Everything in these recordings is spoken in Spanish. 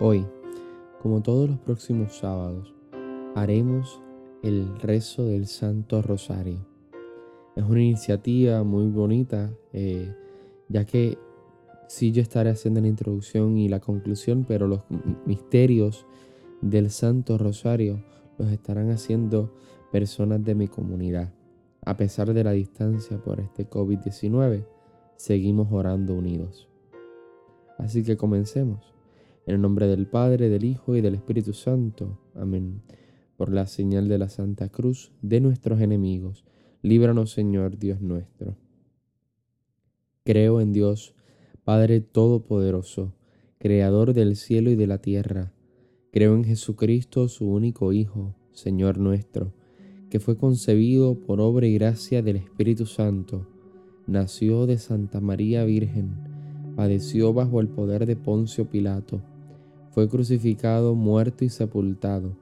Hoy, como todos los próximos sábados, haremos el rezo del Santo Rosario. Es una iniciativa muy bonita, eh, ya que sí yo estaré haciendo la introducción y la conclusión, pero los misterios del Santo Rosario los estarán haciendo personas de mi comunidad. A pesar de la distancia por este COVID-19, seguimos orando unidos. Así que comencemos. En el nombre del Padre, del Hijo y del Espíritu Santo. Amén. Por la señal de la Santa Cruz de nuestros enemigos, líbranos Señor Dios nuestro. Creo en Dios, Padre Todopoderoso, Creador del cielo y de la tierra. Creo en Jesucristo, su único Hijo, Señor nuestro, que fue concebido por obra y gracia del Espíritu Santo. Nació de Santa María Virgen, padeció bajo el poder de Poncio Pilato fue crucificado, muerto y sepultado,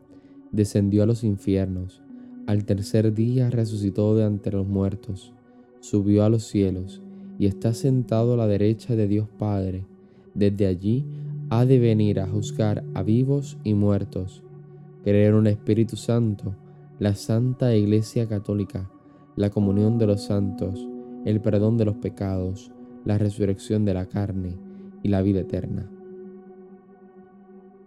descendió a los infiernos, al tercer día resucitó de entre los muertos, subió a los cielos y está sentado a la derecha de Dios Padre. Desde allí ha de venir a juzgar a vivos y muertos. Creer en un Espíritu Santo, la Santa Iglesia Católica, la comunión de los santos, el perdón de los pecados, la resurrección de la carne y la vida eterna.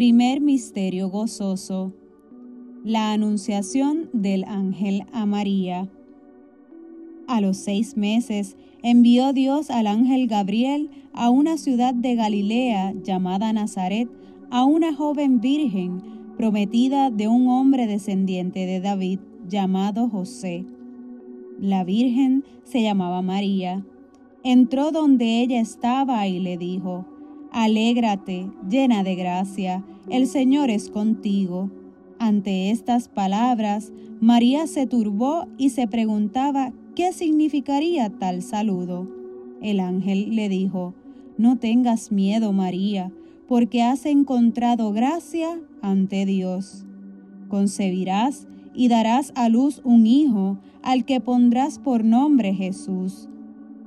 Primer Misterio Gozoso. La Anunciación del Ángel a María. A los seis meses envió Dios al ángel Gabriel a una ciudad de Galilea llamada Nazaret, a una joven virgen prometida de un hombre descendiente de David llamado José. La virgen se llamaba María. Entró donde ella estaba y le dijo, Alégrate, llena de gracia, el Señor es contigo. Ante estas palabras, María se turbó y se preguntaba qué significaría tal saludo. El ángel le dijo, No tengas miedo, María, porque has encontrado gracia ante Dios. Concebirás y darás a luz un hijo, al que pondrás por nombre Jesús.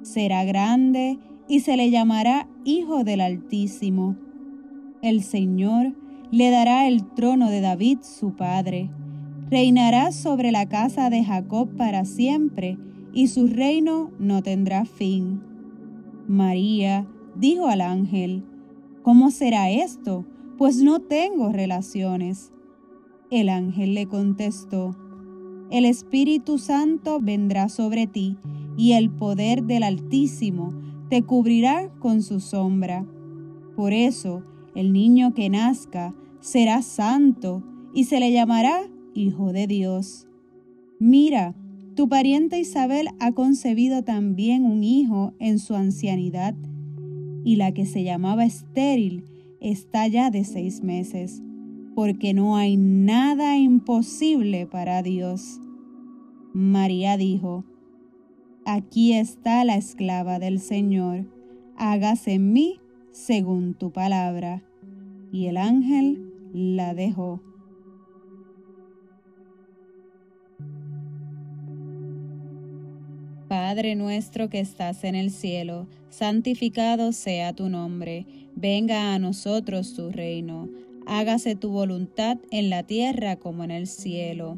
Será grande y se le llamará Hijo del Altísimo. El Señor le dará el trono de David su padre. Reinará sobre la casa de Jacob para siempre, y su reino no tendrá fin. María dijo al ángel, ¿Cómo será esto? Pues no tengo relaciones. El ángel le contestó, El Espíritu Santo vendrá sobre ti, y el poder del Altísimo te cubrirá con su sombra. Por eso el niño que nazca será santo y se le llamará Hijo de Dios. Mira, tu pariente Isabel ha concebido también un hijo en su ancianidad, y la que se llamaba estéril está ya de seis meses, porque no hay nada imposible para Dios. María dijo, Aquí está la esclava del Señor, hágase en mí según tu palabra. Y el ángel la dejó. Padre nuestro que estás en el cielo, santificado sea tu nombre, venga a nosotros tu reino, hágase tu voluntad en la tierra como en el cielo.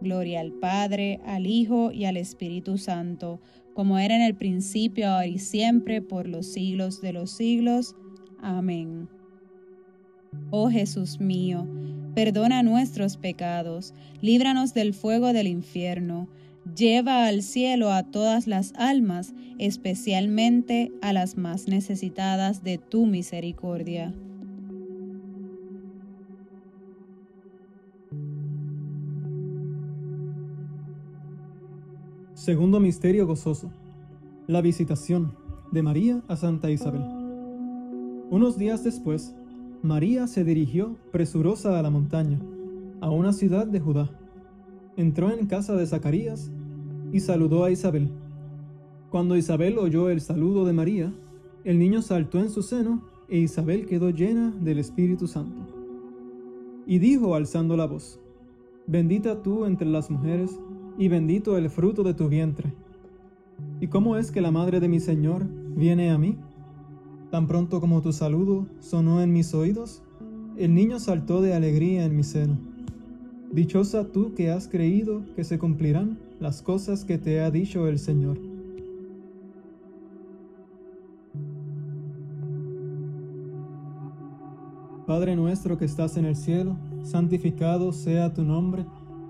Gloria al Padre, al Hijo y al Espíritu Santo, como era en el principio, ahora y siempre, por los siglos de los siglos. Amén. Oh Jesús mío, perdona nuestros pecados, líbranos del fuego del infierno, lleva al cielo a todas las almas, especialmente a las más necesitadas de tu misericordia. Segundo misterio gozoso. La visitación de María a Santa Isabel. Unos días después, María se dirigió presurosa a la montaña, a una ciudad de Judá. Entró en casa de Zacarías y saludó a Isabel. Cuando Isabel oyó el saludo de María, el niño saltó en su seno e Isabel quedó llena del Espíritu Santo. Y dijo alzando la voz, Bendita tú entre las mujeres y bendito el fruto de tu vientre. ¿Y cómo es que la madre de mi Señor viene a mí? Tan pronto como tu saludo sonó en mis oídos, el niño saltó de alegría en mi seno. Dichosa tú que has creído que se cumplirán las cosas que te ha dicho el Señor. Padre nuestro que estás en el cielo, santificado sea tu nombre,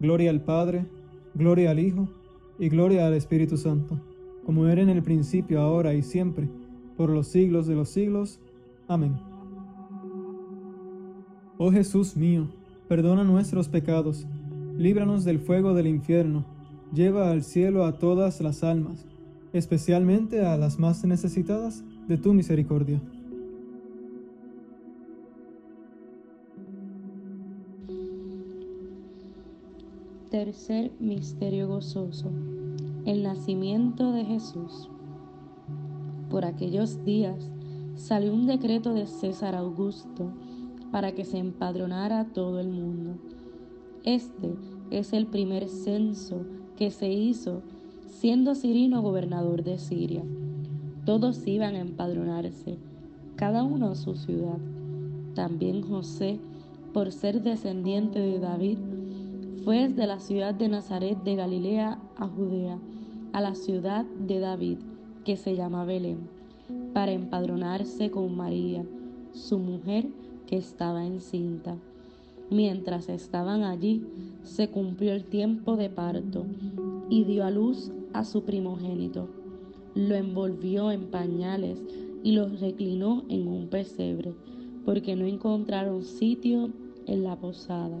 Gloria al Padre, gloria al Hijo, y gloria al Espíritu Santo como era en el principio, ahora y siempre, por los siglos de los siglos. Amén. Oh Jesús mío, perdona nuestros pecados, líbranos del fuego del infierno, lleva al cielo a todas las almas, especialmente a las más necesitadas de tu misericordia. Tercer Misterio Gozoso el nacimiento de Jesús. Por aquellos días salió un decreto de César Augusto para que se empadronara todo el mundo. Este es el primer censo que se hizo siendo Cirino gobernador de Siria. Todos iban a empadronarse, cada uno a su ciudad. También José, por ser descendiente de David, fue de la ciudad de Nazaret de Galilea a Judea a la ciudad de David, que se llama Belén, para empadronarse con María, su mujer, que estaba encinta. Mientras estaban allí, se cumplió el tiempo de parto y dio a luz a su primogénito. Lo envolvió en pañales y lo reclinó en un pesebre, porque no encontraron sitio en la posada.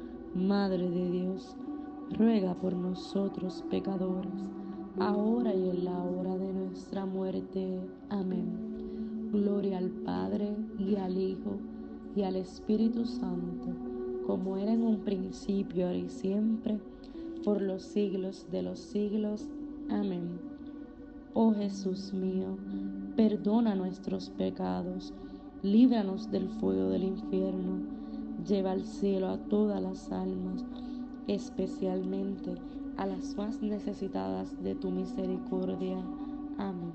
Madre de Dios, ruega por nosotros pecadores, ahora y en la hora de nuestra muerte. Amén. Gloria al Padre y al Hijo y al Espíritu Santo como era en un principio, ahora y siempre, por los siglos de los siglos. Amén. Oh Jesús mío, perdona nuestros pecados, líbranos del fuego del infierno, lleva al cielo a todas las almas, especialmente a las más necesitadas de tu misericordia. Amén.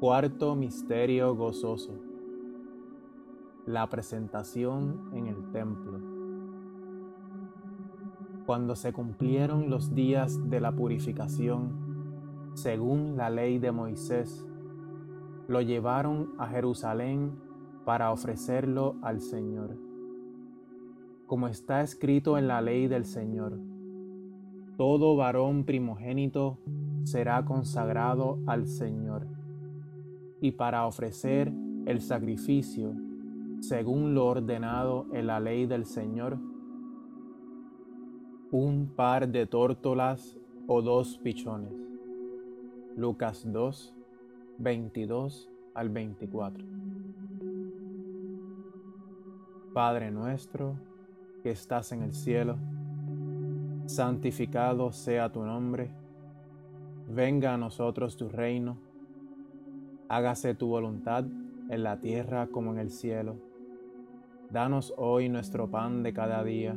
Cuarto Misterio Gozoso. La presentación en el templo. Cuando se cumplieron los días de la purificación, según la ley de Moisés, lo llevaron a Jerusalén para ofrecerlo al Señor. Como está escrito en la ley del Señor, todo varón primogénito será consagrado al Señor y para ofrecer el sacrificio según lo ordenado en la ley del Señor, un par de tórtolas o dos pichones. Lucas 2, 22 al 24. Padre nuestro que estás en el cielo, santificado sea tu nombre, venga a nosotros tu reino hágase tu voluntad en la tierra como en el cielo. Danos hoy nuestro pan de cada día.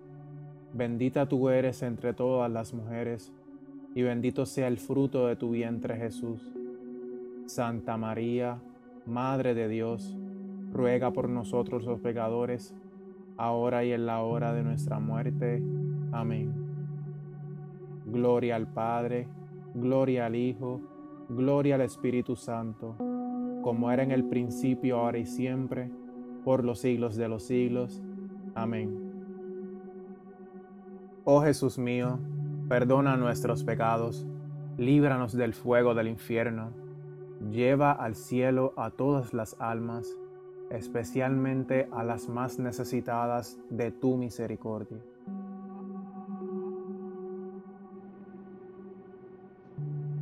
bendita tú eres entre todas las mujeres, y bendito sea el fruto de tu vientre Jesús. Santa María, Madre de Dios, ruega por nosotros los pecadores, ahora y en la hora de nuestra muerte. Amén. Gloria al Padre, gloria al Hijo, gloria al Espíritu Santo como era en el principio, ahora y siempre, por los siglos de los siglos. Amén. Oh Jesús mío, perdona nuestros pecados, líbranos del fuego del infierno, lleva al cielo a todas las almas, especialmente a las más necesitadas de tu misericordia.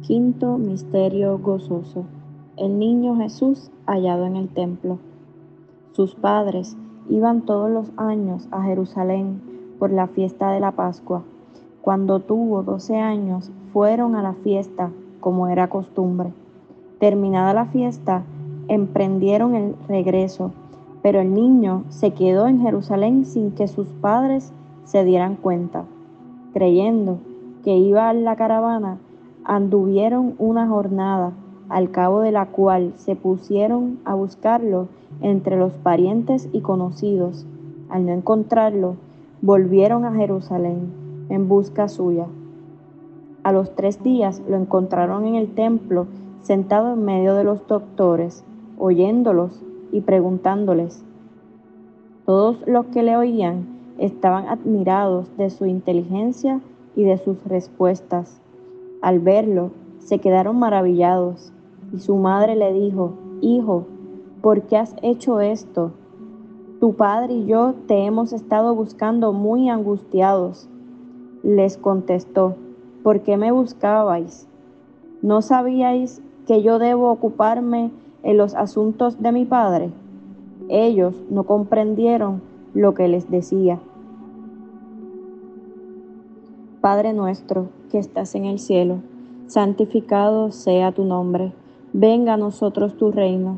Quinto Misterio Gozoso el niño Jesús hallado en el templo. Sus padres iban todos los años a Jerusalén por la fiesta de la Pascua. Cuando tuvo doce años, fueron a la fiesta, como era costumbre. Terminada la fiesta, emprendieron el regreso, pero el niño se quedó en Jerusalén sin que sus padres se dieran cuenta. Creyendo que iba a la caravana, anduvieron una jornada al cabo de la cual se pusieron a buscarlo entre los parientes y conocidos. Al no encontrarlo, volvieron a Jerusalén en busca suya. A los tres días lo encontraron en el templo, sentado en medio de los doctores, oyéndolos y preguntándoles. Todos los que le oían estaban admirados de su inteligencia y de sus respuestas. Al verlo, se quedaron maravillados y su madre le dijo, Hijo, ¿por qué has hecho esto? Tu padre y yo te hemos estado buscando muy angustiados. Les contestó, ¿por qué me buscabais? ¿No sabíais que yo debo ocuparme en los asuntos de mi padre? Ellos no comprendieron lo que les decía. Padre nuestro que estás en el cielo, santificado sea tu nombre Venga a nosotros tu reino,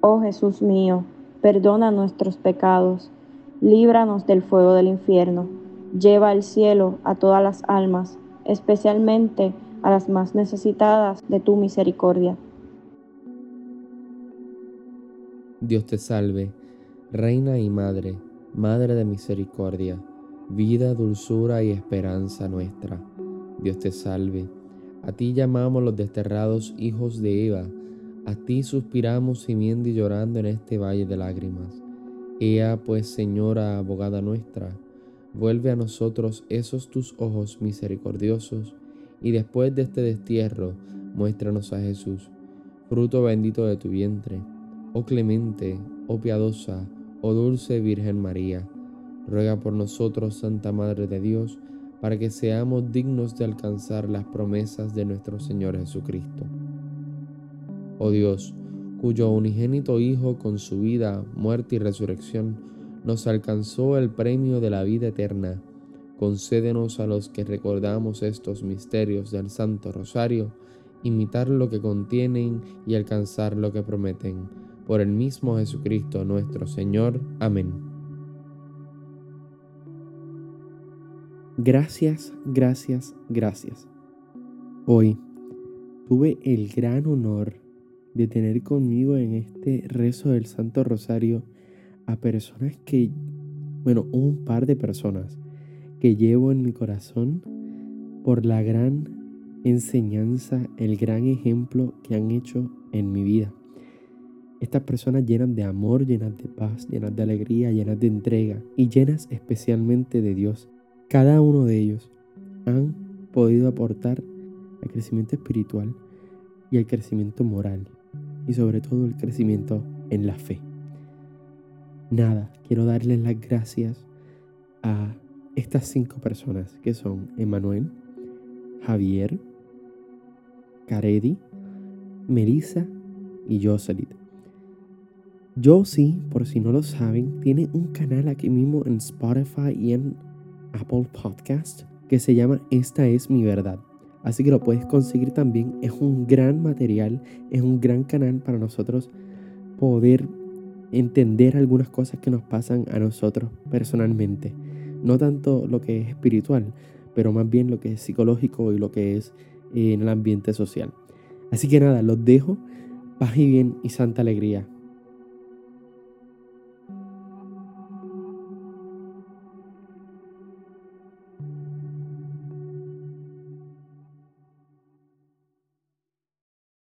Oh Jesús mío, perdona nuestros pecados líbranos del fuego del infierno, lleva al cielo a todas las almas, especialmente a las más necesitadas de tu misericordia. Dios te salve, Reina y Madre, Madre de misericordia, vida, dulzura y esperanza nuestra. Dios te salve, a ti llamamos los desterrados hijos de Eva, a ti suspiramos gimiendo y llorando en este valle de lágrimas. Ea pues, Señora, abogada nuestra, vuelve a nosotros esos tus ojos misericordiosos, y después de este destierro, muéstranos a Jesús, fruto bendito de tu vientre. Oh clemente, oh piadosa, oh dulce Virgen María, ruega por nosotros, Santa Madre de Dios, para que seamos dignos de alcanzar las promesas de nuestro Señor Jesucristo. Oh Dios, cuyo unigénito Hijo con su vida, muerte y resurrección nos alcanzó el premio de la vida eterna, concédenos a los que recordamos estos misterios del Santo Rosario, imitar lo que contienen y alcanzar lo que prometen. Por el mismo Jesucristo nuestro Señor. Amén. Gracias, gracias, gracias. Hoy tuve el gran honor de tener conmigo en este rezo del Santo Rosario a personas que, bueno, un par de personas que llevo en mi corazón por la gran enseñanza, el gran ejemplo que han hecho en mi vida. Estas personas llenas de amor, llenas de paz, llenas de alegría, llenas de entrega y llenas especialmente de Dios. Cada uno de ellos han podido aportar al crecimiento espiritual y al crecimiento moral y sobre todo el crecimiento en la fe. Nada, quiero darles las gracias a estas cinco personas que son Emanuel, Javier, Caredi, Melissa y Jocelyn. Josie, por si no lo saben, tiene un canal aquí mismo en Spotify y en Apple Podcast que se llama Esta es mi verdad. Así que lo puedes conseguir también. Es un gran material, es un gran canal para nosotros poder entender algunas cosas que nos pasan a nosotros personalmente. No tanto lo que es espiritual, pero más bien lo que es psicológico y lo que es en el ambiente social. Así que nada, los dejo. Paz y bien y santa alegría.